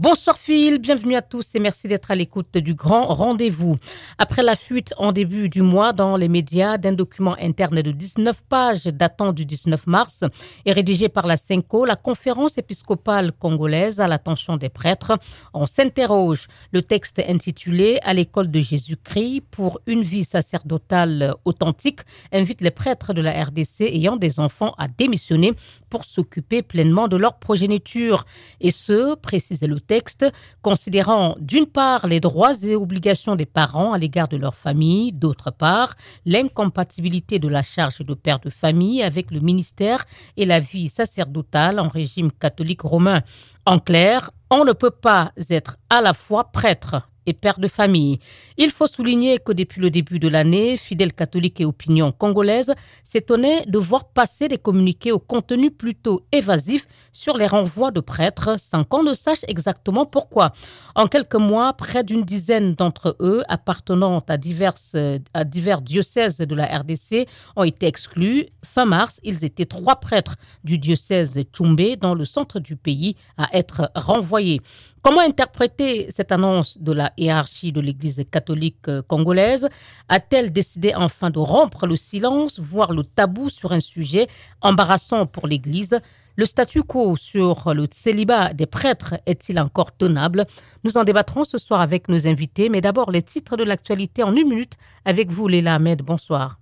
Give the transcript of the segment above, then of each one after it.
Bonsoir Phil, bienvenue à tous et merci d'être à l'écoute du grand rendez-vous. Après la fuite en début du mois dans les médias d'un document interne de 19 pages datant du 19 mars et rédigé par la CENCO, la conférence épiscopale congolaise à l'attention des prêtres, on s'interroge. Le texte intitulé À l'école de Jésus-Christ pour une vie sacerdotale authentique invite les prêtres de la RDC ayant des enfants à démissionner pour s'occuper pleinement de leur progéniture. Et ce, précisait le texte, considérant d'une part les droits et obligations des parents à l'égard de leur famille, d'autre part l'incompatibilité de la charge de père de famille avec le ministère et la vie sacerdotale en régime catholique romain. En clair, on ne peut pas être à la fois prêtre et père de famille. Il faut souligner que depuis le début de l'année, fidèles catholiques et opinion congolaise s'étonnaient de voir passer des communiqués au contenu plutôt évasif sur les renvois de prêtres sans qu'on ne sache exactement pourquoi. En quelques mois, près d'une dizaine d'entre eux appartenant à, diverses, à divers diocèses de la RDC ont été exclus. Fin mars, ils étaient trois prêtres du diocèse Tchoumbé dans le centre du pays à être renvoyés. Comment interpréter cette annonce de la hiérarchie de l'Église catholique euh, congolaise? A-t-elle décidé enfin de rompre le silence, voire le tabou sur un sujet embarrassant pour l'Église? Le statu quo sur le célibat des prêtres est-il encore tenable? Nous en débattrons ce soir avec nos invités, mais d'abord les titres de l'actualité en une minute avec vous, Léla Ahmed. Bonsoir.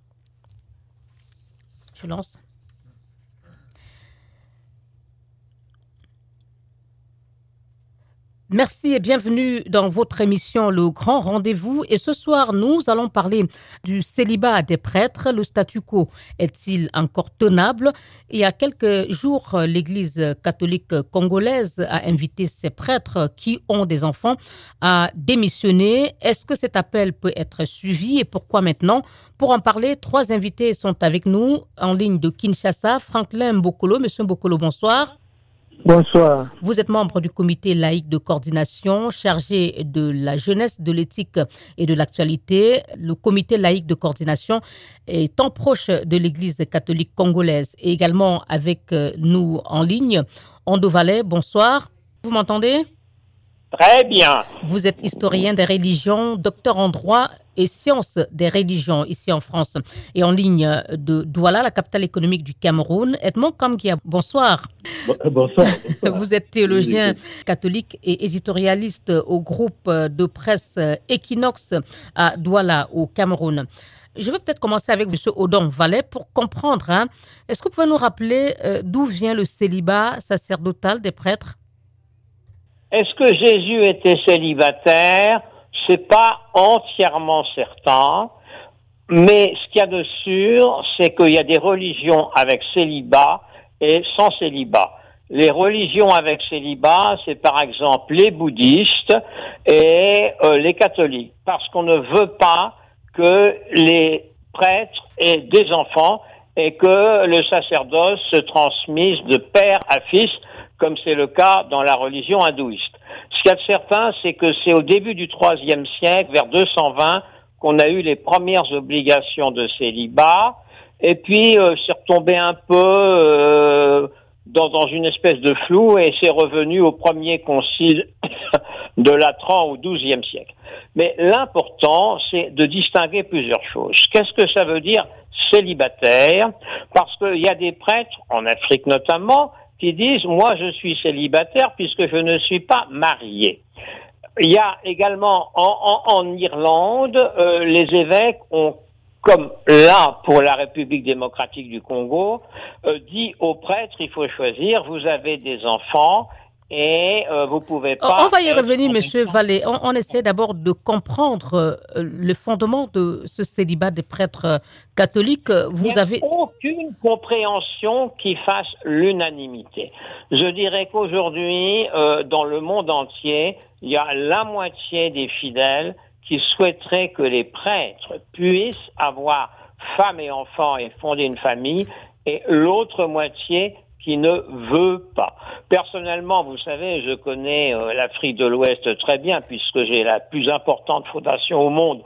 Je lance. Merci et bienvenue dans votre émission Le Grand Rendez-vous. Et ce soir, nous allons parler du célibat des prêtres. Le statu quo est-il encore tenable? Il y a quelques jours, l'Église catholique congolaise a invité ses prêtres qui ont des enfants à démissionner. Est-ce que cet appel peut être suivi et pourquoi maintenant? Pour en parler, trois invités sont avec nous en ligne de Kinshasa. Franklin Bokolo. Monsieur Bokolo, bonsoir. Bonsoir. Vous êtes membre du comité laïque de coordination chargé de la jeunesse, de l'éthique et de l'actualité. Le comité laïque de coordination est tant proche de l'Église catholique congolaise et également avec euh, nous en ligne. Ando Vallet, bonsoir. Vous m'entendez? Très bien. Vous êtes historien des religions, docteur en droit et sciences des religions ici en France et en ligne de Douala, la capitale économique du Cameroun. Edmond Kamgia, bonsoir. Bonsoir. Vous êtes théologien catholique et éditorialiste au groupe de presse Equinox à Douala, au Cameroun. Je vais peut-être commencer avec M. Odon Vallet pour comprendre. Hein. Est-ce que vous pouvez nous rappeler euh, d'où vient le célibat sacerdotal des prêtres? Est-ce que Jésus était célibataire? C'est pas entièrement certain, mais ce qu'il y a de sûr, c'est qu'il y a des religions avec célibat et sans célibat. Les religions avec célibat, c'est par exemple les bouddhistes et euh, les catholiques, parce qu'on ne veut pas que les prêtres aient des enfants et que le sacerdoce se transmise de père à fils, comme c'est le cas dans la religion hindouiste. Ce qu'il y a de certain, c'est que c'est au début du IIIe siècle, vers 220, qu'on a eu les premières obligations de célibat, et puis euh, c'est retombé un peu euh, dans, dans, une espèce de flou, et c'est revenu au premier concile de Latran au XIIe siècle. Mais l'important, c'est de distinguer plusieurs choses. Qu'est-ce que ça veut dire célibataire? Parce qu'il y a des prêtres, en Afrique notamment, qui disent moi je suis célibataire puisque je ne suis pas marié. Il y a également en, Irlande, euh, les évêques ont comme là pour la République démocratique du Congo, euh, dit aux prêtres il faut choisir, vous avez des enfants, et euh, vous pouvez pas. On va y revenir, Monsieur Vallée. On, essaie d'abord de comprendre euh, le fondement de ce célibat des prêtres catholiques. Vous Il avez aucune compréhension qui fasse l'unanimité. Je dirais qu'aujourd'hui, euh, dans le monde entier, il y a la moitié des fidèles qui souhaiteraient que les prêtres puissent avoir femme et enfants et fonder une famille, et l'autre moitié qui ne veut pas. Personnellement, vous savez, je connais euh, l'Afrique de l'Ouest très bien puisque j'ai la plus importante fondation au monde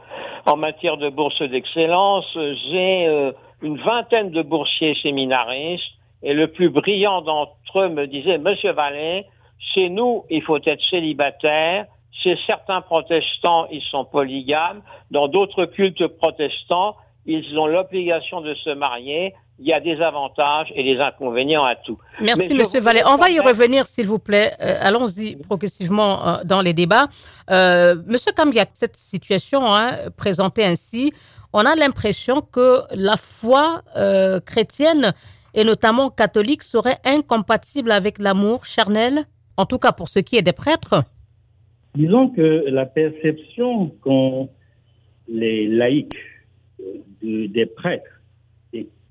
en matière de bourse d'excellence. J'ai euh, une vingtaine de boursiers séminaristes et le plus brillant d'entre eux me disait, Monsieur Vallée, Chez nous, il faut être célibataire. Chez certains protestants, ils sont polygames. Dans d'autres cultes protestants, ils ont l'obligation de se marier. Il y a des avantages et des inconvénients à tout. Merci, Monsieur Vallée. On va y revenir, s'il vous plaît. Euh, allons-y progressivement euh, dans les débats. Euh, Monsieur Cambiac, cette situation hein, présentée ainsi, on a l'impression que la foi euh, chrétienne et notamment catholique serait incompatible avec l'amour charnel, en tout cas pour ce qui est des prêtres. Disons que la perception qu'ont les laïcs des prêtres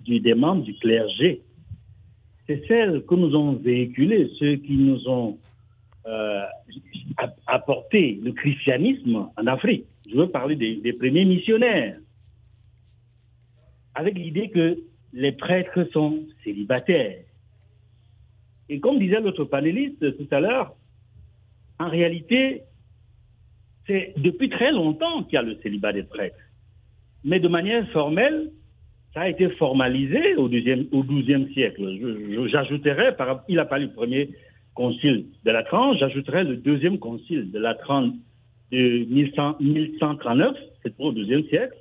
et des membres du clergé, c'est celle que nous ont véhiculée ceux qui nous ont euh, apporté le christianisme en Afrique. Je veux parler des, premiers missionnaires, avec l'idée que les prêtres sont célibataires. Et comme disait l'autre panéliste tout à l'heure, en réalité, c'est depuis très longtemps qu'il y a le célibat des prêtres mais de manière formelle, ça a été formalisé au, deuxième, au XIIe siècle. J'ajouterais, il a parlé du premier concile de la Trente, j'ajouterais le deuxième concile de la Trente de 1139, c'est au XIIe siècle,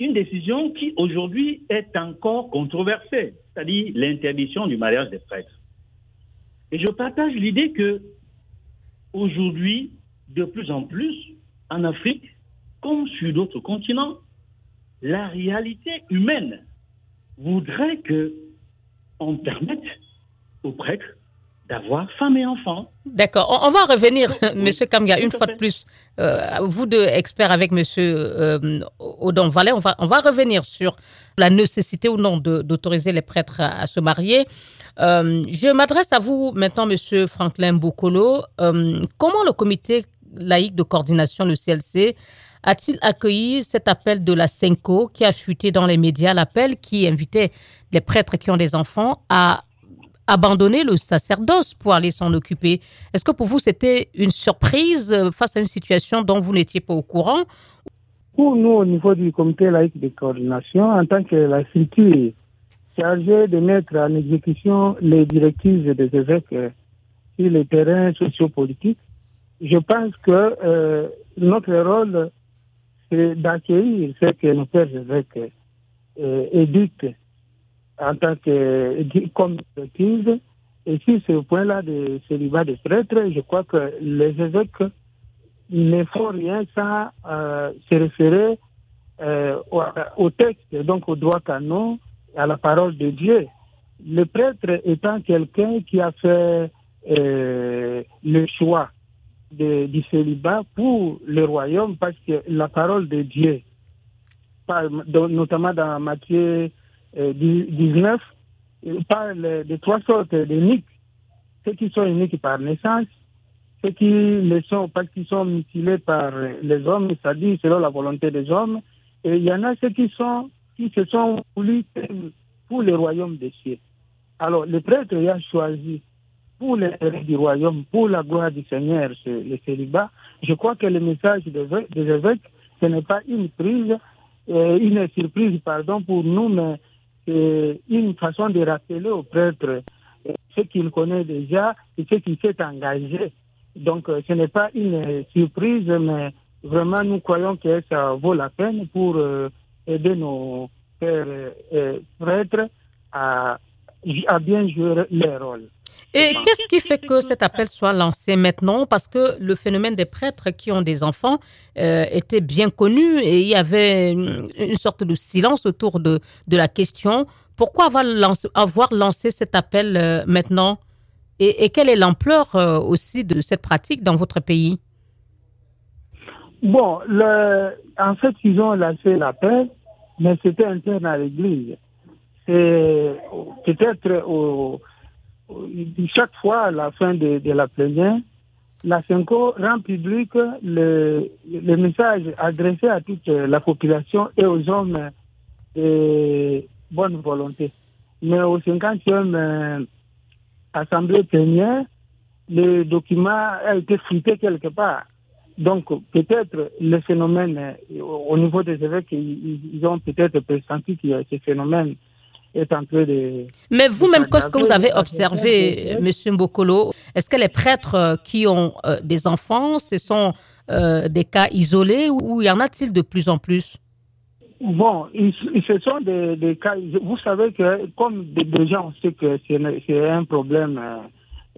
une décision qui aujourd'hui est encore controversée, c'est-à-dire l'interdiction du mariage des prêtres. Et je partage l'idée que aujourd'hui, de plus en plus, en Afrique, comme sur d'autres continents, la réalité humaine voudrait que on permette aux prêtres d'avoir femme et enfants. D'accord. On, va revenir, Monsieur Kamga, une fois de plus. Euh, vous deux experts avec Monsieur euh, Odon Vallet, on va, on va revenir sur la nécessité ou non d'autoriser les prêtres à, se marier. Euh, je m'adresse à vous maintenant, Monsieur Franklin Boukolo. comment le comité laïque de coordination, le CLC, a-t-il accueilli cet appel de la Senko qui a chuté dans les médias, l'appel qui invitait les prêtres qui ont des enfants à abandonner le sacerdoce pour aller s'en occuper? Est-ce que pour vous, c'était une surprise face à une situation dont vous n'étiez pas au courant? Pour nous, au niveau du comité laïque de coordination, en tant que la structure chargée de mettre en exécution les directives des évêques sur le terrain sociopolitique, je pense que euh, notre rôle d'accueillir ce que nos pères évêques euh, éduquent en tant que comme église. Et sur ce point-là de célibat des prêtres, je crois que les évêques ne font rien sans euh, se référer euh, au, texte, donc au droit canon, à la parole de Dieu. Le prêtre étant quelqu'un qui a fait euh, le choix du célibat pour le royaume parce que la parole de Dieu, notamment dans Matthieu 19, euh, parle de trois sortes d'uniques. Ceux qui sont uniques par naissance, ceux qui le sont parce qu'ils sont mutilés par les hommes, c'est-à-dire selon la volonté des hommes, et il y en a ceux qui sont qui se sont voulus pour le royaume des cieux. Alors, le prêtre a choisi pour l'intérêt du royaume, pour la gloire du Seigneur, le célibat, je crois que le message des évêques, ce n'est pas une prise, euh, une surprise, pardon, pour nous, mais une façon de rappeler aux prêtres euh, ce qu'il connaît déjà et ce qui s'est engagé. Donc, euh, ce n'est pas une surprise, mais vraiment, nous croyons que ça vaut la peine pour aider nos pères prêtres à, à bien jouer leur rôle. Et qu'est-ce qui fait que cet appel soit lancé maintenant? Parce que le phénomène des prêtres qui ont des enfants euh, était bien connu et il y avait une, sorte de silence autour de, de la question. Pourquoi avoir lancé, avoir lancé cet appel euh, maintenant? Et, quelle est l'ampleur euh, aussi de cette pratique dans votre pays? Bon, le, en fait, ils ont lancé l'appel, mais c'était interne à l'Église. C'est peut-être au chaque fois à la fin de, la plénière, la CENCO rend public le, message adressé à toute la population et aux hommes de bonne volonté. Mais au 50e euh, Assemblée plénière, le document a été fouillé quelque part. Donc, peut-être le phénomène, euh, au niveau des évêques, ils, ont peut-être pressenti qu'il y a ce phénomène est en train de... Mais vous-même, qu'est-ce que vous avez observé, M. Mbokolo? Est-ce que les prêtres qui ont des enfants, ce sont des cas isolés ou y en a-t-il de plus en plus? Bon, ce sont des, cas. Vous savez que, comme déjà on sait que c'est un problème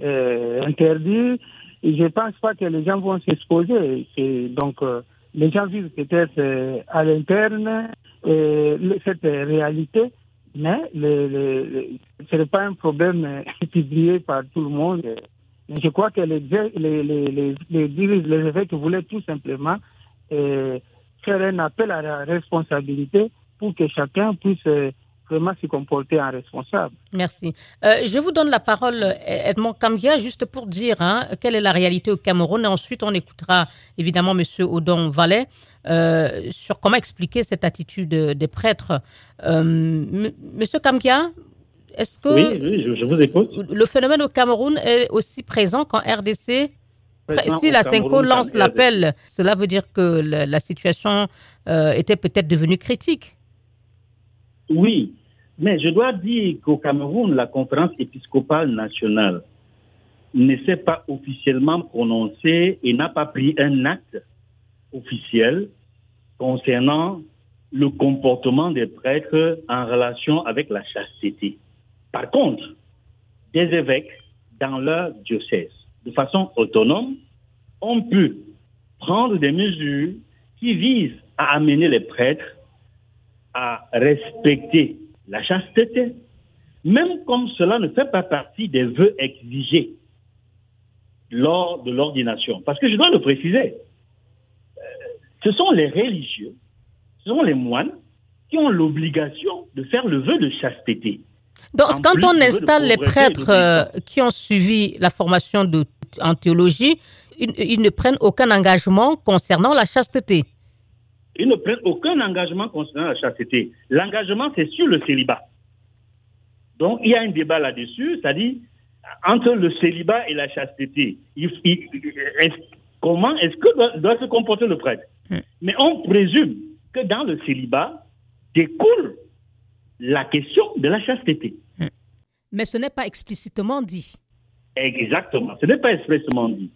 euh, interdit, je ne pense pas que les gens vont s'exposer. Donc, euh, les gens vivent peut-être euh, à l'interne cette réalité, mais ce n'est pas un problème publié par tout le monde. je crois que les, les, les, les, les évêques voulaient tout simplement faire un appel à la responsabilité pour que chacun puisse euh, vraiment se comporter en responsable. Merci. Euh, je vous donne la parole, Edmond Kambia, juste pour dire hein, quelle est la réalité au Cameroun. Et ensuite, on écoutera évidemment M. Odon Vallet euh, sur comment expliquer cette attitude des prêtres. Monsieur Kambia, est-ce que oui, je, vous écoute. le phénomène au Cameroun est aussi présent qu'en RDC si la CENCO lance l'appel, cela veut dire que la, situation euh, était peut-être devenue critique. Oui, mais je dois dire qu'au Cameroun, la conférence épiscopale nationale ne s'est pas officiellement prononcée et n'a pas pris un acte officiel concernant le comportement des prêtres en relation avec la chasteté. Par contre, des évêques dans leur diocèse de façon autonome, on peut prendre des mesures qui visent à amener les prêtres à respecter la chasteté, même comme cela ne fait pas partie des vœux exigés lors de l'ordination. Parce que je dois le préciser, euh, ce sont les religieux, ce sont les moines qui ont l'obligation de faire le vœu de chasteté. Donc, quand on installe les prêtres euh, qui ont suivi la formation de en théologie, ils, ne prennent aucun engagement concernant la chasteté. Ils ne prennent aucun engagement concernant la chasteté. L'engagement, c'est sur le célibat. Donc, il y a un débat là-dessus, c'est-à-dire entre le célibat et la chasteté. comment est-ce que doit, se comporter le prêtre? Hmm. Mais on présume que dans le célibat découle la question de la chasteté. Hmm. Mais ce n'est pas explicitement dit. Exactement. Ce n'est pas expressément dit.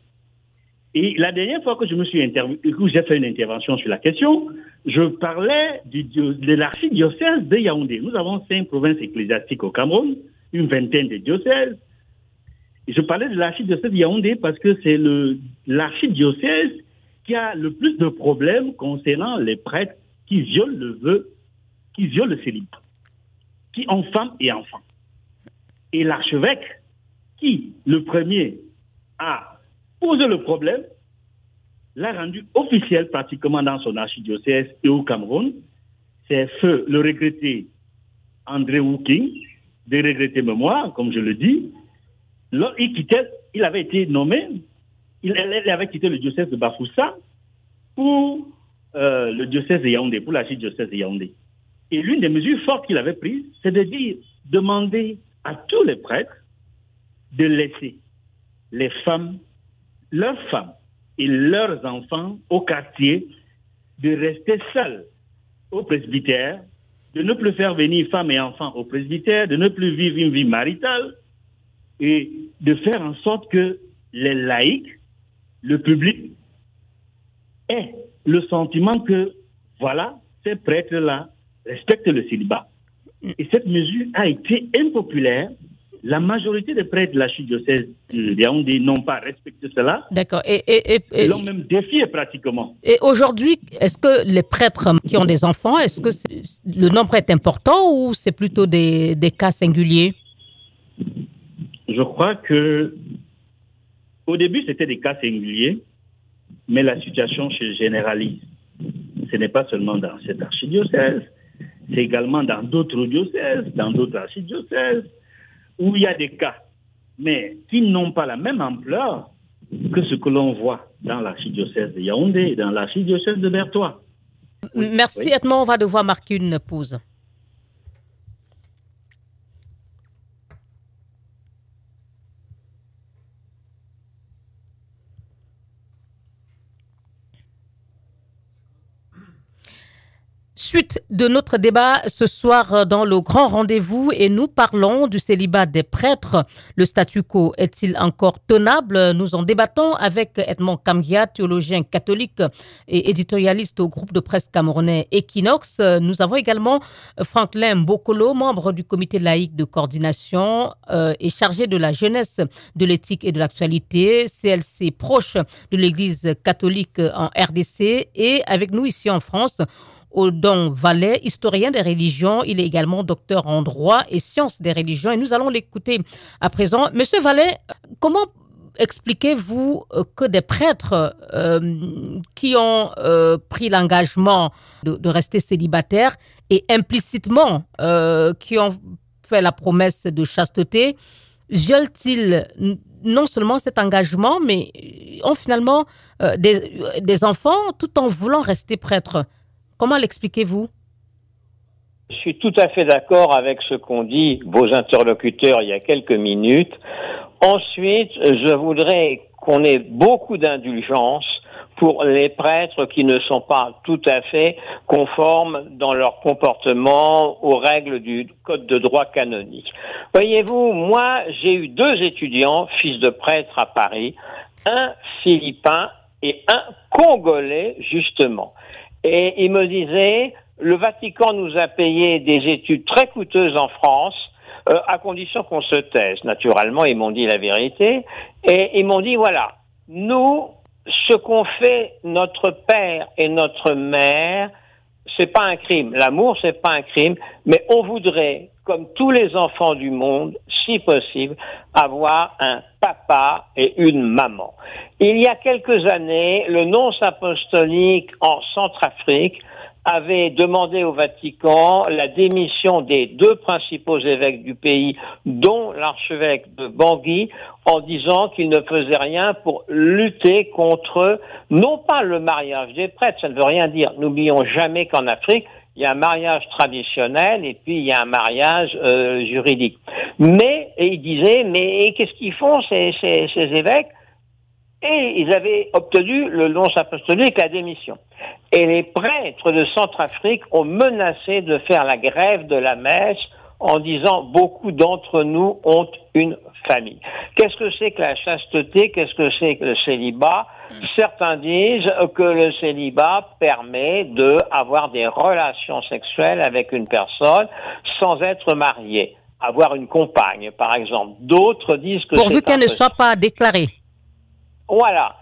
Et la dernière fois que je me suis j'ai fait une intervention sur la question, je parlais du, de l'archidiocèse de Yaoundé. Nous avons cinq provinces ecclésiastiques au Cameroun, une vingtaine de diocèses. Et je parlais de l'archidiocèse de Yaoundé parce que c'est l'archidiocèse qui a le plus de problèmes concernant les prêtres qui violent le vœu, qui violent le célibat, qui ont femmes et enfants. Et l'archevêque qui, le premier, a posé le problème, l'a rendu officiel pratiquement dans son archidiocèse et au Cameroun. C'est feu le regretté André Wooking, des regrettés mémoires, comme je le dis. il quittait, il avait été nommé, il, avait quitté le diocèse de Bafoussa pour euh, le diocèse de Yaoundé, pour l'archidiocèse de Yaoundé. Et l'une des mesures fortes qu'il avait prises, c'est de dire, demander à tous les prêtres de laisser les femmes, leurs femmes et leurs enfants au quartier, de rester seuls au presbytère, de ne plus faire venir femmes et enfants au presbytère, de ne plus vivre une vie maritale et de faire en sorte que les laïcs, le public, aient le sentiment que, voilà, ces prêtres-là respectent le célibat. Et cette mesure a été impopulaire la majorité des prêtres de la diocèse de Yaoundé n'ont pas respecté cela. D'accord. Et, l'ont même défié pratiquement. Et aujourd'hui, est-ce que les prêtres qui ont des enfants, est-ce que le nombre est important ou c'est plutôt des, des, cas singuliers? Je crois que au début, c'était des cas singuliers, mais la situation se généralise. Ce n'est pas seulement dans cette archidiocèse, c'est également dans d'autres diocèses, dans d'autres archidiocèses où il y a des cas, mais qui n'ont pas la même ampleur que ce que l'on voit dans l'archidiocèse de Yaoundé et dans l'archidiocèse de Bertois. Merci, Edmond. On va devoir marquer une pause. Suite de notre débat ce soir dans le grand rendez-vous et nous parlons du célibat des prêtres. Le statu quo est-il encore tenable? Nous en débattons avec Edmond Kamgia, théologien catholique et éditorialiste au groupe de presse camerounais Equinox. Nous avons également Franklin Bokolo, membre du comité laïque de coordination euh, et chargé de la jeunesse, de l'éthique et de l'actualité, CLC proche de l'Église catholique en RDC et avec nous ici en France. Odon Vallet, historien des religions. Il est également docteur en droit et sciences des religions. Et nous allons l'écouter à présent. Monsieur Vallet, comment expliquez-vous euh, que des prêtres euh, qui ont euh, pris l'engagement de, rester célibataires et implicitement qui ont fait la promesse de chasteté, violent-ils non seulement cet engagement, mais ont finalement des, des enfants tout en voulant rester prêtres? Comment l'expliquez-vous? Je suis tout à fait d'accord avec ce qu'ont dit vos interlocuteurs il y a quelques minutes. Ensuite, je voudrais qu'on ait beaucoup d'indulgence pour les prêtres qui ne sont pas tout à fait conformes dans leur comportement aux règles du code de droit canonique. Voyez-vous, moi, j'ai eu deux étudiants, fils de prêtres à Paris, un philippin et un congolais, justement. Et il me disait, le Vatican nous a payé des études très coûteuses en France, euh, à condition qu'on se taise. Naturellement, ils m'ont dit la vérité. Et ils m'ont dit, voilà, nous, ce qu'ont fait notre père et notre mère, c'est pas un crime. L'amour, c'est pas un crime, mais on voudrait, comme tous les enfants du monde, si possible, avoir un papa et une maman. Il y a quelques années, le nonce apostolique en Centrafrique avait demandé au Vatican la démission des deux principaux évêques du pays, dont l'archevêque de Bangui, en disant qu'il ne faisait rien pour lutter contre, non pas le mariage des prêtres, ça ne veut rien dire. N'oublions jamais qu'en Afrique, il y a un mariage traditionnel et puis il y a un mariage euh, juridique. Mais, et il disait, mais qu'est-ce qu'ils font ces, évêques? Et ils avaient obtenu le nonce apostolique, la démission. Et les prêtres de Centrafrique ont menacé de faire la grève de la messe en disant beaucoup d'entre nous ont une famille. Qu'est-ce que c'est que la chasteté? Qu'est-ce que c'est que le célibat? Certains disent que le célibat permet de avoir des relations sexuelles avec une personne sans être marié, avoir une compagne, par exemple. D'autres disent que pourvu qu'elle ne soit pas déclarée. Voilà.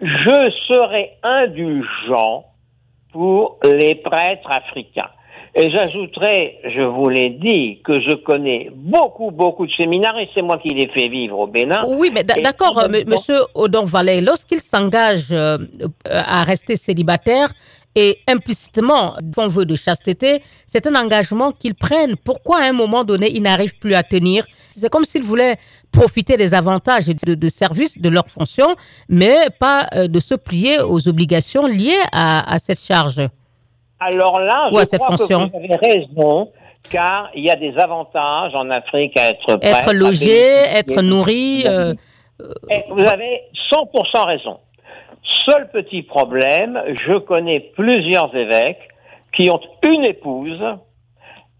Je serai indulgent pour les prêtres africains. Et j'ajouterai, je vous l'ai dit, que je connais beaucoup, beaucoup de séminaires et c'est moi qui les fais vivre au Bénin. Oui, mais d'accord, monsieur Odon Valais, lorsqu'il s'engage euh, à rester célibataire, et implicitement font vœu de chasteté, c'est un engagement qu'ils prennent. Pourquoi à un moment donné, ils n'arrivent plus à tenir? C'est comme s'ils voulaient profiter des avantages de, de service de leur fonction, mais pas euh, de se plier aux obligations liées à, cette charge. Alors là, je crois que vous avez raison car il y a des avantages en Afrique à être prêt, Être logé, être nourri. Euh, vous avez 100% raison. Seul petit problème, je connais plusieurs évêques qui ont une épouse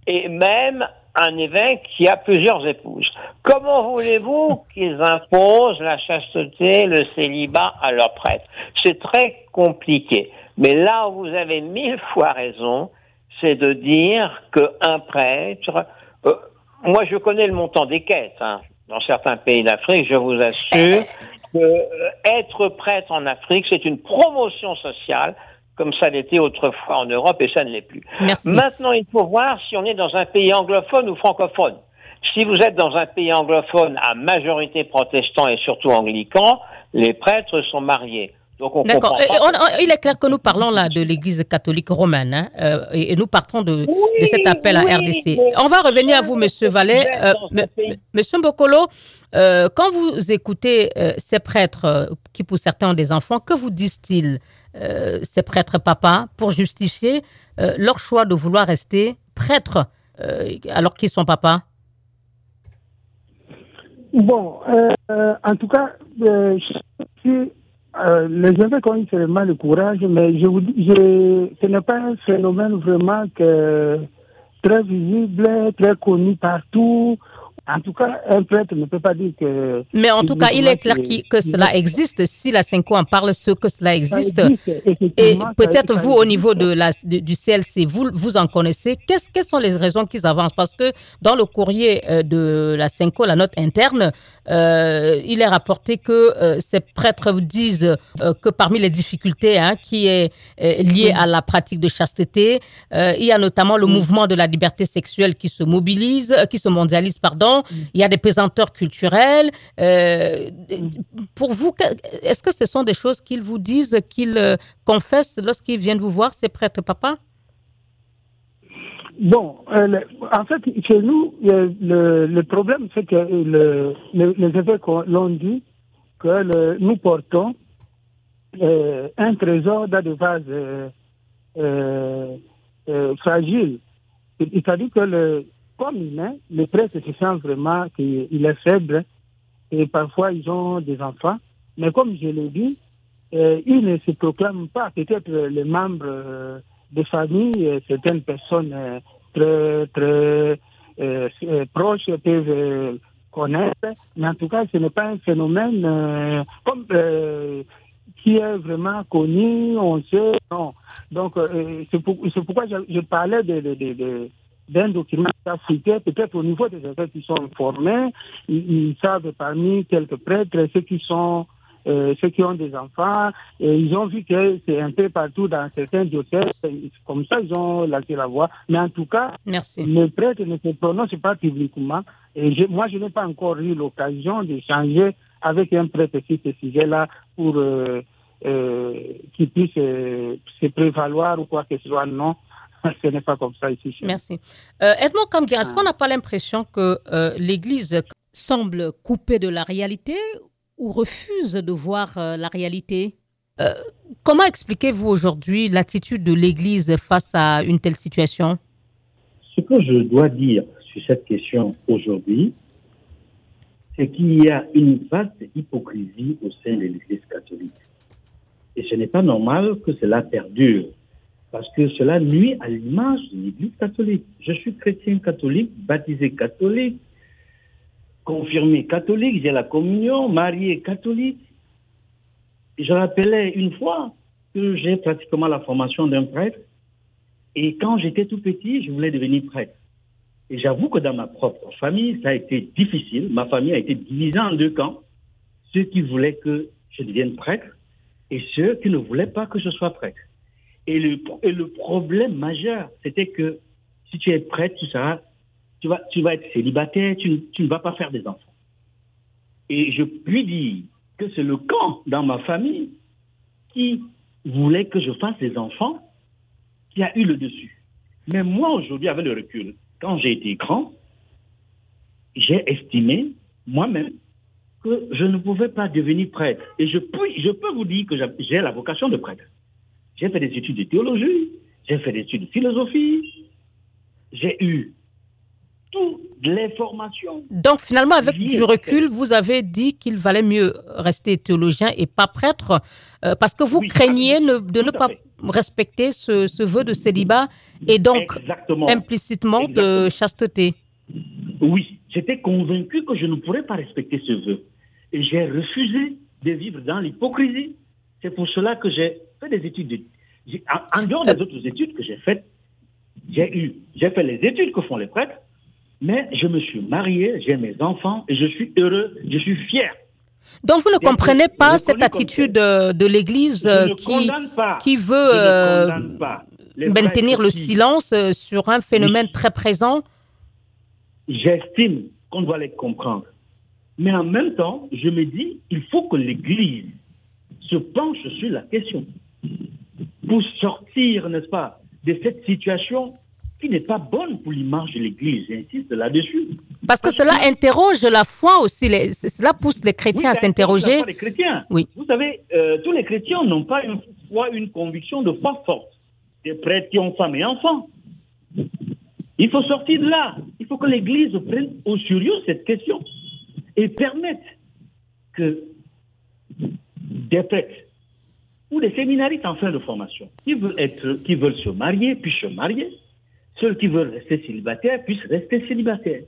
et même un évêque qui a plusieurs épouses. Comment voulez-vous qu'ils imposent la chasteté, le célibat à leurs prêtres? C'est très compliqué. Mais là où vous avez mille fois raison, c'est de dire qu'un prêtre, euh, moi je connais le montant des quêtes, hein. dans certains pays d'Afrique, je vous assure, euh, être prêtre en Afrique, c'est une promotion sociale comme ça l'était autrefois en Europe et ça ne l'est plus. Maintenant, il faut voir si on est dans un pays anglophone ou francophone. Si vous êtes dans un pays anglophone à majorité protestant et surtout anglican, les prêtres sont mariés. D'accord. Il est clair que nous parlons là de l'Église catholique romaine hein, euh, et, nous partons de, cet appel à RDC. On va revenir à vous, Monsieur Vallet. Euh, Monsieur Mbokolo, euh, quand vous écoutez ces prêtres qui, pour certains, ont des enfants, que vous disent-ils, ces prêtres papas, pour justifier leur choix de vouloir rester prêtres alors qu'ils sont papas? Bon, en tout cas, je euh, les évêques ont eu vraiment le courage, mais je vous dis, je, ce n'est pas un phénomène vraiment que, très visible, très connu partout. En tout cas, un prêtre ne peut pas dire que. Mais en tout cas, il est clair que cela existe. Si la Cinco en parle, ce que cela existe. et peut-être vous, au niveau de la, du CLC, vous, vous en connaissez. Quelles sont les raisons qu'ils avancent? Parce que dans le courrier euh, de la Cinco, la note interne, euh, il est rapporté que euh, ces prêtres disent que parmi les difficultés hein, qui est liée à la pratique de chasteté, il y a notamment le mm. mouvement de la liberté sexuelle qui se mobilise, qui se mondialise, pardon il y a des pesanteurs culturels. Euh, pour vous, est-ce que ce sont des choses qu'ils vous disent, qu'ils euh, confessent lorsqu'ils viennent vous voir, ces prêtres, papa Bon, euh, en fait, chez nous, le, problème, c'est que les évêques l'ont dit que nous portons un trésor dans des vases fragiles. C'est-à-dire que comme humain, le prêtre se sent vraiment qu'il est faible et parfois ils ont des enfants. Mais comme je l'ai dit, euh, ils ne se proclament pas. Peut-être les membres euh, de famille, euh, certaines personnes très, très proches peuvent connaître, mais en tout cas, ce n'est pas un phénomène qui est vraiment connu, on sait, non. Donc, c'est pourquoi je, je parlais de, de, de d'un document africain, peut-être au niveau des évêques qui sont formés, ils, savent parmi quelques prêtres, ceux qui sont euh, ceux qui ont des enfants, et ils ont vu que c'est un peu partout dans certains diocèses, comme ça ils ont lâché la voix. Mais en tout cas, Merci. les prêtres ne se prononcent pas publiquement. Et moi, je n'ai pas encore eu l'occasion d'échanger avec un prêtre sur ce sujet-là pour euh, euh, qu'il puisse se prévaloir ou quoi que ce soit. Non, ce n'est pas comme ça ici. Merci. Euh, Edmond Kamgira, est-ce qu'on n'a pas l'impression que euh, l'Église semble coupée de la réalité ou refuse de voir euh, la réalité? Comment expliquez-vous aujourd'hui l'attitude de l'Église face à une telle situation? Ce que je dois dire sur cette question aujourd'hui, c'est qu'il y a une vaste hypocrisie au sein de l'Église catholique. Et ce n'est pas normal que cela perdure parce que cela nuit à l'image de l'Église catholique. Je suis chrétien catholique, baptisé catholique, confirmé catholique, j'ai la communion, marié catholique. Je rappelais une fois que j'ai pratiquement la formation d'un prêtre. Et quand j'étais tout petit, je voulais devenir prêtre. Et j'avoue que dans ma propre famille, ça a été difficile. Ma famille a été divisée en deux camps. Ceux qui voulaient que je devienne prêtre et ceux qui ne voulaient pas que je sois prêtre. Et le, et le problème majeur, c'était que si tu es prête, tu seras, tu vas, tu vas être célibataire, tu, tu ne vas pas faire des enfants. Et je puis dire que c'est le camp dans ma famille qui voulait que je fasse des enfants qui a eu le dessus. Mais moi, aujourd'hui, avec le recul, quand j'ai été grand, j'ai estimé moi-même que je ne pouvais pas devenir prêtre. Et je peux, je peux vous dire que j'ai la vocation de prêtre. J'ai fait des études de théologie, j'ai fait des études de philosophie, j'ai eu toutes les formations. Donc finalement, avec du recul, vous avez dit qu'il valait mieux rester théologien et pas prêtre, euh, parce que vous craigniez de ne pas respecter ce, vœu de célibat et donc implicitement de chasteté. Oui, j'étais convaincu que je ne pourrais pas respecter ce vœu. Et j'ai refusé de vivre dans l'hypocrisie. C'est pour cela que j'ai fait des études. en, dehors des autres études que j'ai faites, j'ai eu, j'ai fait les études que font les prêtres, mais je me suis marié, j'ai mes enfants et je suis heureux, je suis fier. Donc vous ne comprenez pas cette attitude de l'Église euh, qui, qui veut euh, maintenir le silence euh, sur un phénomène très présent? J'estime qu'on doit les comprendre. Mais en même temps, je me dis, il faut que l'Église se penche sur la question pour sortir, n'est-ce pas, de cette situation qui n'est pas bonne pour l'image de l'Église. J'insiste là-dessus. Parce que cela interroge la foi aussi. cela pousse les chrétiens à s'interroger. Les chrétiens. Oui. Vous savez, euh, tous les chrétiens n'ont pas une foi, une conviction de foi forte. Des prêtres qui ont femmes et enfants. Il faut sortir de là. Il faut que l'Église prenne au sérieux cette question et permette que des prêtres ou des séminaristes en fin de formation qui veulent, être, qui veulent se marier puissent se marier. Ceux qui veulent rester célibataires puissent rester célibataires.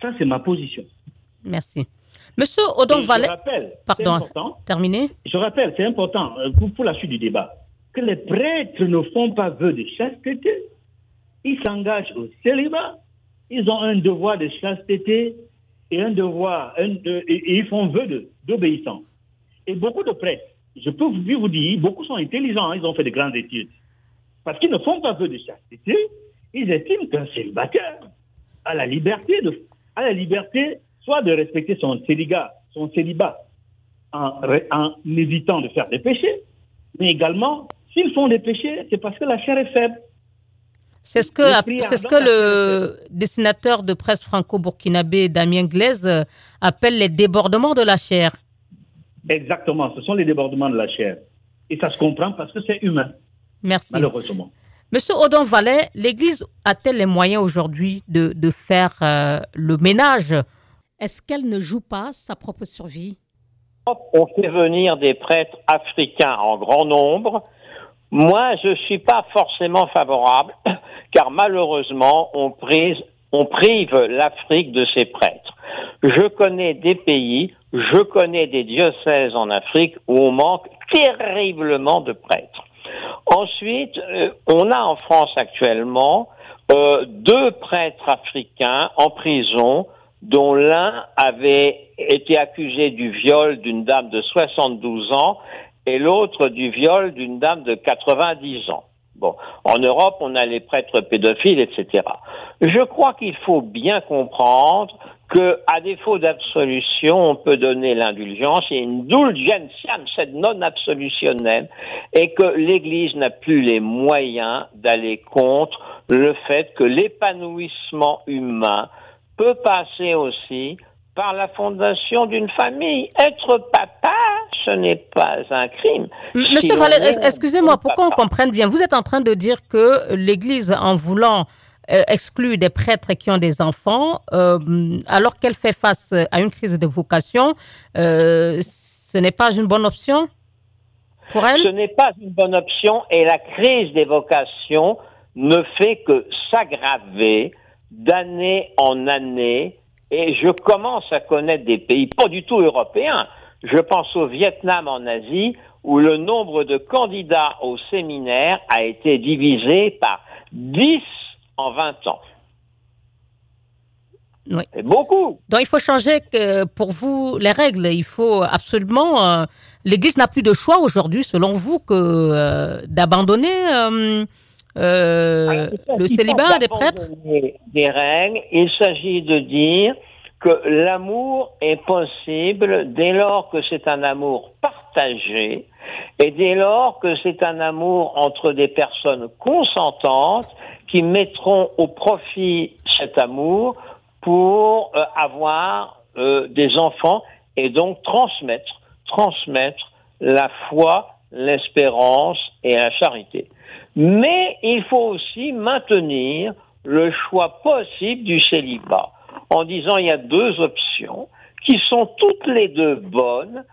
Ça, c'est ma position. Merci. Monsieur Odon Valet. Je rappelle, pardon, terminé. Je rappelle, c'est important euh, pour, pour la suite du débat, que les prêtres ne font pas vœu de chasteté. Ils s'engagent au célibat. Ils ont un devoir de chasteté et un devoir, un et, ils font vœu d'obéissance. Et beaucoup de prêtres, je peux vous dire, beaucoup sont intelligents, hein, ils ont fait de grandes études. Parce qu'ils ne font pas vœu de chasteté, ils estiment qu'un célibataire a la liberté de, a la liberté soit de respecter son célibat, son célibat en, en évitant de faire des péchés, mais également, s'ils font des péchés, c'est parce que la chair est faible. C'est ce que, c'est ce que le dessinateur de presse franco-burkinabé Damien Glaise euh, appelle les débordements de la chair. Exactement, ce sont les débordements de la chair. Et ça se comprend parce que c'est humain. Merci. Malheureusement. Monsieur Odon Vallet, l'Église a-t-elle les moyens aujourd'hui de, de, faire euh, le ménage? Est-ce qu'elle ne joue pas sa propre survie? On fait venir des prêtres africains en grand nombre. Moi, je ne suis pas forcément favorable, car malheureusement, on, on prive l'Afrique de ses prêtres. Je connais des pays, je connais des diocèses en Afrique où on manque terriblement de prêtres. Ensuite, euh, on a en France actuellement euh, deux prêtres africains en prison dont l'un avait été accusé du viol d'une dame de 72 ans et l'autre du viol d'une dame de 90 ans. En Europe, on a les prêtres pédophiles, etc. Je crois qu'il faut bien comprendre que, à défaut d'absolution, on peut donner l'indulgence et une dulgentiam, cette non absolutionnelle, et que l'Église n'a plus les moyens d'aller contre le fait que l'épanouissement humain peut passer aussi par la fondation d'une famille. Être papa, ce n'est pas un crime. Monsieur Vallet, excusez-moi, pour qu'on comprenne bien, vous êtes en train de dire que l'Église, en voulant euh, exclure des prêtres qui ont des enfants, euh, alors qu'elle fait face à une crise de vocation, euh, ce n'est pas une bonne option pour elle? Ce n'est pas une bonne option et la crise des vocations ne fait que s'aggraver d'année en année, et je commence à connaître des pays pas du tout européens. Je pense au Vietnam en Asie, où le nombre de candidats au séminaire a été divisé par 10 en 20 ans. Oui. C'est beaucoup. Donc il faut changer pour vous les règles. Il faut absolument. Euh, L'Église n'a plus de choix aujourd'hui, selon vous, que euh, d'abandonner euh, le célibat des prêtres? Des règles. Il s'agit de dire que l'amour est possible dès lors que c'est un amour partagé et dès lors que c'est un amour entre des personnes consentantes qui mettront au profit cet amour pour euh, avoir euh, des enfants et donc transmettre, transmettre la foi, l'espérance et la charité. Mais il faut aussi maintenir le choix possible du célibat en disant il y a deux options qui sont toutes les deux bonnes.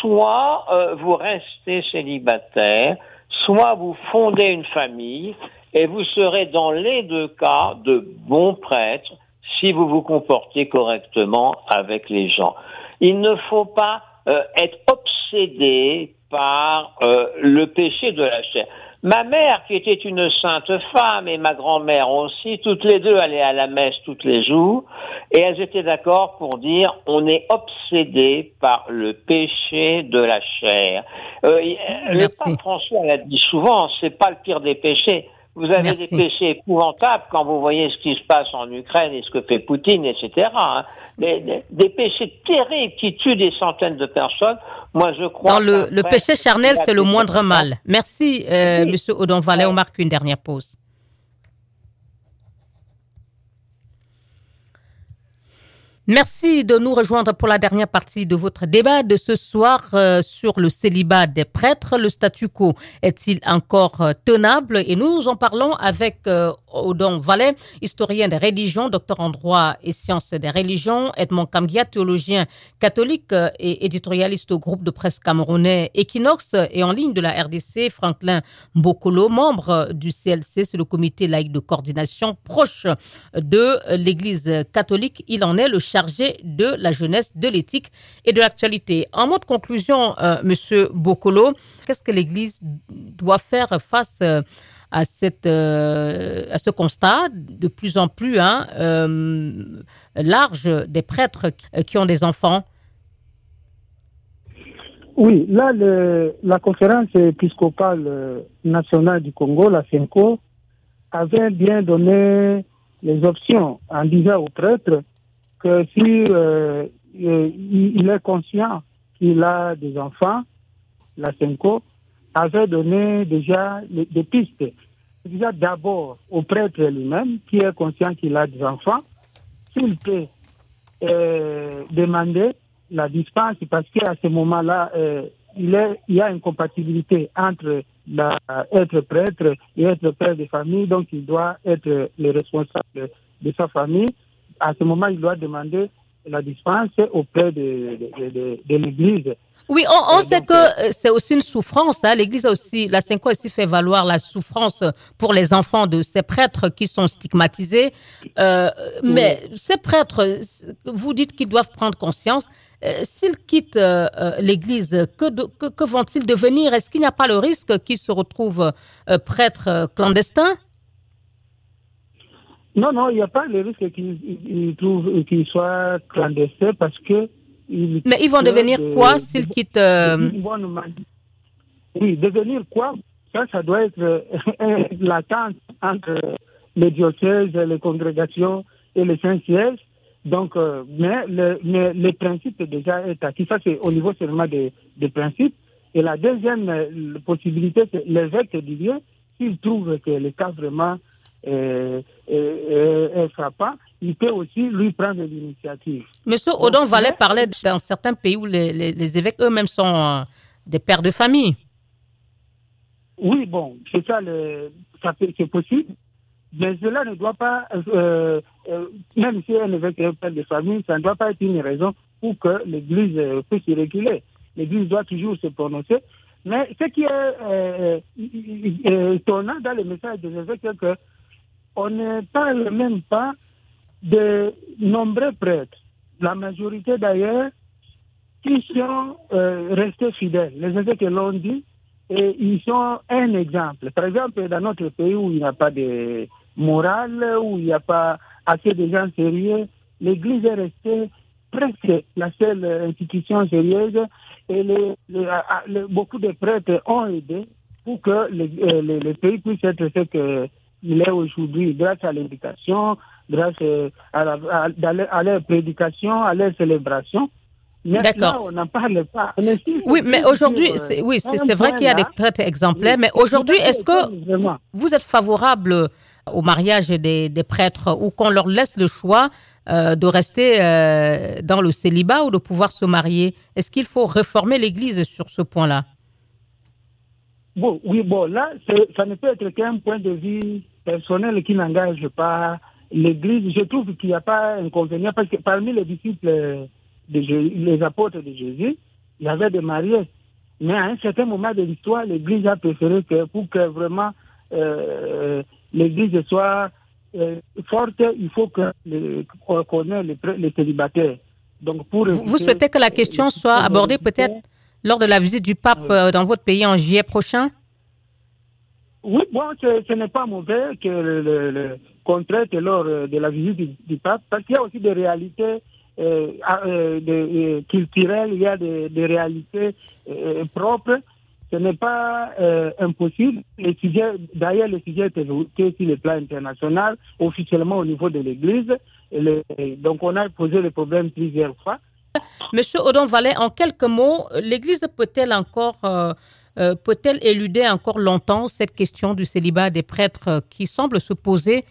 Soit euh, vous restez célibataire, soit vous fondez une famille et vous serez dans les deux cas de bons prêtres si vous vous comportez correctement avec les gens. Il ne faut pas euh, être obsédé par euh, le péché de la chair. Ma mère, qui était une sainte femme, et ma grand-mère aussi, toutes les deux allaient à la messe tous les jours, et elles étaient d'accord pour dire on est obsédé par le péché de la chair. Euh, le pape François l'a dit souvent, c'est pas le pire des péchés. Vous avez des péchés épouvantables quand vous voyez ce qui se passe en Ukraine et ce que fait Poutine, etc. Hein. Des, des, péchés terribles qui tuent des centaines de personnes. Moi, je crois. Dans le, le péché charnel, c'est le moindre mal. Merci, euh, Monsieur Odon Vallet. On marque une dernière pause. Merci de nous rejoindre pour la dernière partie de votre débat de ce soir euh, sur le célibat des prêtres. Le statu quo est-il encore euh, tenable? Et nous en parlons avec euh, Odon Vallet, historien des religions, docteur en droit et sciences des religions, Edmond Kamgia, théologien catholique et éditorialiste au groupe de presse camerounais Equinox et en ligne de la RDC, Franklin Bokolo, membre du CLC, c'est le comité laïque de coordination proche de l'Église catholique. Il en est le chargé de la jeunesse, de l'éthique et de l'actualité. En mot de conclusion, euh, Monsieur Bokolo, qu'est-ce que l'Église doit faire face euh, euh, à ce constat de plus en plus hein, large des prêtres qui ont des enfants? Oui, là, la conférence épiscopale nationale du Congo, la CENCO, avait bien donné les options en disant aux prêtres que si il est conscient qu'il a des enfants, la CENCO avait donné déjà des pistes. Déjà d'abord au prêtre lui-même, qui est conscient qu'il a des enfants, s'il peut euh, demander la dispense, parce qu'à ce moment-là, euh, il, y a une compatibilité entre être prêtre et être père de famille, donc il doit être le responsable de sa famille. À ce moment, il doit demander la dispense auprès de, de, de, l'Église. Oui, on, sait que euh, c'est aussi une souffrance. Hein. L'Église aussi, la Cinq aussi fait valoir la souffrance pour les enfants de ces prêtres qui sont stigmatisés. Euh, mais ces prêtres, vous dites qu'ils doivent prendre conscience. Euh, s'ils quittent l'Église, que, que, vont-ils devenir? Est-ce qu'il n'y a pas le risque qu'ils se retrouvent prêtres clandestins? Non, non, il n'y a pas le risque qu'ils trouvent qu'ils soient clandestins parce que. Mais ils vont devenir quoi s'ils quittent. Euh, oui, devenir quoi? Ça, ça doit être euh, l'attente entre les diocèses, les congrégations et les Saint-Sièges. Donc, euh, mais, le, mais le principe est déjà acquis. Ça, c'est au niveau seulement des, des principes. Et la deuxième possibilité, c'est l'évêque du lieu, s'il trouve que le cas vraiment est, frappant, il peut aussi lui prendre l'initiative. Monsieur Odon Vallet parlait dans certains pays où les, les, évêques eux-mêmes sont euh, des pères de famille. Oui, bon, c'est ça, c'est possible. Mais cela ne doit pas, euh, euh, même si un évêque est un père de famille, ça ne doit pas être une raison pour que l'Église puisse y réguler. L'Église doit toujours se prononcer. Mais ce qui est étonnant dans le message des évêques, c'est que on ne parle même pas de nombreux prêtres, la majorité d'ailleurs, qui sont euh, restés fidèles. Les évêques l'ont dit, et ils sont un exemple. Par exemple, dans notre pays où il n'y a pas de morale, où il n'y a pas assez de gens sérieux, l'Église est restée presque la seule institution sérieuse et beaucoup de prêtres ont aidé pour que le, euh, pays puisse être ce que il est aujourd'hui grâce à l'éducation, grâce à, à, leur prédication, à leur célébration. D'accord. on n'en parle pas. oui, mais aujourd'hui, c'est, oui, c'est, vrai qu'il y a des prêtres exemplaires, mais aujourd'hui, est-ce que vous êtes favorable au mariage des, des prêtres ou qu'on leur laisse le choix euh, de rester euh, dans le célibat ou de pouvoir se marier? Est-ce qu'il faut réformer l'Église sur ce point-là? Bon, oui, bon, là, ça ne peut être qu'un point de vue personnel qui n'engage pas l'Église. Je trouve qu'il n'y a pas inconvénient parce que parmi les disciples, de les apôtres de Jésus, il y avait des mariés. Mais à un certain moment de l'histoire, l'Église a préféré que pour que vraiment euh, l'Église soit euh, forte, il faut qu'on ait les, les célibataires. Donc pour vous, souhaitez que la question soit abordée peut-être lors de la visite du pape euh, dans votre pays en juillet prochain? Oui, bon, ce, n'est pas mauvais que le, le, qu'on traite lors euh, de la visite du, pape, parce qu'il y a aussi des réalités euh, euh culturelles, il y a des, des réalités propres. Ce n'est pas impossible. Le sujet, d'ailleurs, le sujet est évoqué sur le plan international, officiellement au niveau de l'Église. donc, on a posé le problème plusieurs fois. Monsieur Odon Vallet, en quelques mots, l'Église peut-elle encore, euh, euh, peut-elle éluder encore longtemps cette question du célibat des prêtres qui semble se poser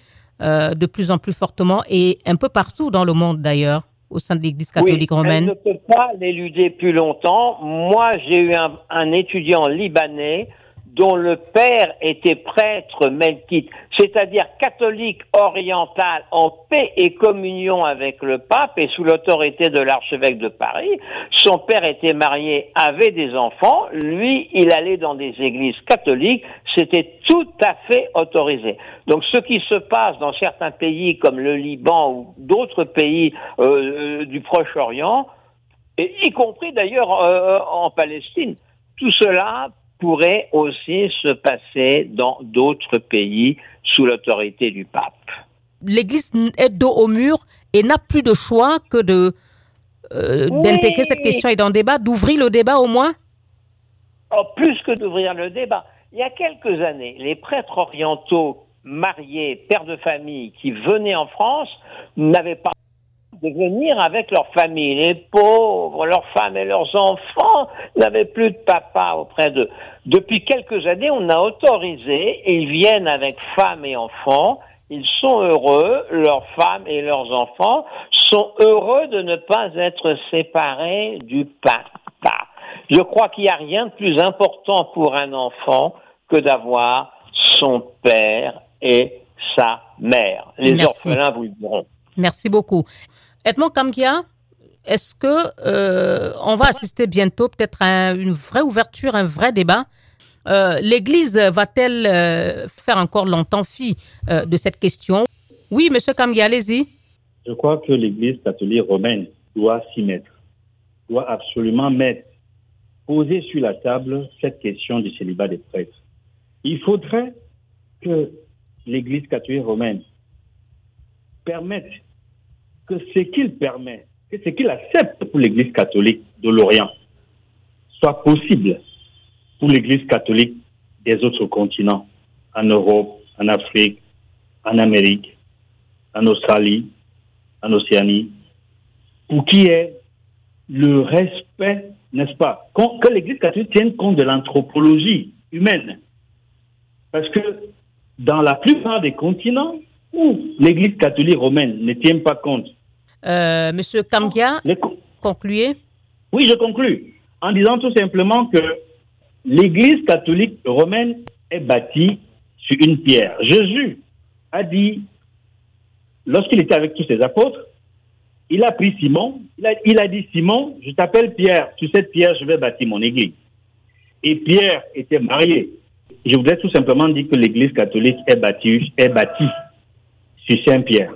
euh, de plus en plus fortement et un peu partout dans le monde d'ailleurs au sein de l'Église catholique romaine? Elle ne peut pas l'éluder plus longtemps. Moi, j'ai eu un, étudiant libanais dont le père était prêtre melkite, c'est-à-dire catholique oriental en paix et communion avec le pape et sous l'autorité de l'archevêque de Paris. Son père était marié, avait des enfants, lui, il allait dans des églises catholiques, c'était tout à fait autorisé. Donc ce qui se passe dans certains pays comme le Liban ou d'autres pays euh, euh, du Proche-Orient, y compris d'ailleurs euh, en Palestine, tout cela pourrait aussi se passer dans d'autres pays sous l'autorité du pape. L'Église est dos au mur et n'a plus de choix que de euh, d'intégrer cette question et d'en débat, d'ouvrir le débat au moins oh, Plus que d'ouvrir le débat. Il y a quelques années, les prêtres orientaux mariés, pères de famille, qui venaient en France, n'avaient pas de venir avec leur famille. Les pauvres, leurs femmes et leurs enfants n'avaient plus de papa auprès d'eux. Depuis quelques années, on a autorisé, ils viennent avec femmes et enfants, ils sont heureux, leurs femmes et leurs enfants sont heureux de ne pas être séparés du papa. Je crois qu'il n'y a rien de plus important pour un enfant que d'avoir son père et sa mère. Les orphelins vous le diront. Merci beaucoup. Edmond Kamgia, est-ce que euh, on va assister bientôt peut-être à une vraie ouverture, un vrai débat? Euh, L'Église va-t-elle euh, faire encore longtemps fi de cette question? Oui, Monsieur Kamgia, allez-y. Je crois que l'Église catholique romaine doit s'y mettre, doit absolument mettre, poser sur la table cette question du célibat des prêtres. Il faudrait que l'Église catholique romaine permette que ce qu'il permet, que ce qu'il accepte pour l'Église catholique de l'Orient soit possible pour l'Église catholique des autres continents, en Europe, en Afrique, en Amérique, en Australie, en Océanie, pour qu'il y ait le respect, n'est-ce pas, que l'Église catholique tienne compte de l'anthropologie humaine. Parce que dans la plupart des continents où l'Église catholique romaine ne tient pas compte euh, Monsieur Kamgia, concluez. Oui, je conclue en disant tout simplement que l'Église catholique romaine est bâtie sur une pierre. Jésus a dit, lorsqu'il était avec tous ses apôtres, il a pris Simon, il a, il a dit Simon, je t'appelle Pierre, sur cette pierre je vais bâtir mon Église. Et Pierre était marié. Je voudrais tout simplement dire que l'Église catholique est bâtie, est bâtie sur Saint-Pierre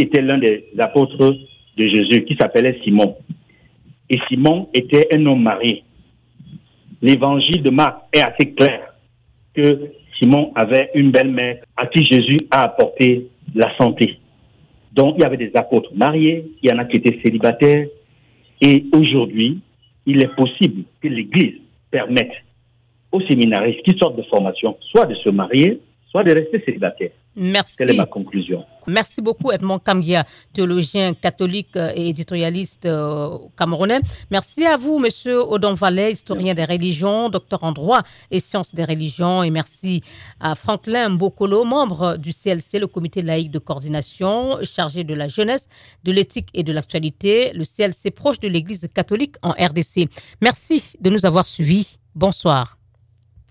était l'un des apôtres de Jésus, qui s'appelait Simon. Et Simon était un homme marié. L'évangile de Marc est assez clair que Simon avait une belle-mère à qui Jésus a apporté la santé. Donc, il y avait des apôtres mariés, il y en a qui étaient célibataires. Et aujourd'hui, il est possible que l'Église permette aux séminaristes qui sortent de formation soit de se marier, soit de rester célibataires. Merci. Quelle est ma conclusion? Merci beaucoup, Edmond Kamgia, théologien catholique et éditorialiste euh, camerounais. Merci à vous, Monsieur Odon Vallet, historien des religions, docteur en droit et sciences des religions. Et merci à Franklin Mbokolo, membre du CLC, le comité laïque de coordination, chargé de la jeunesse, de l'éthique et de l'actualité, le CLC proche de l'Église catholique en RDC. Merci de nous avoir suivis. Bonsoir.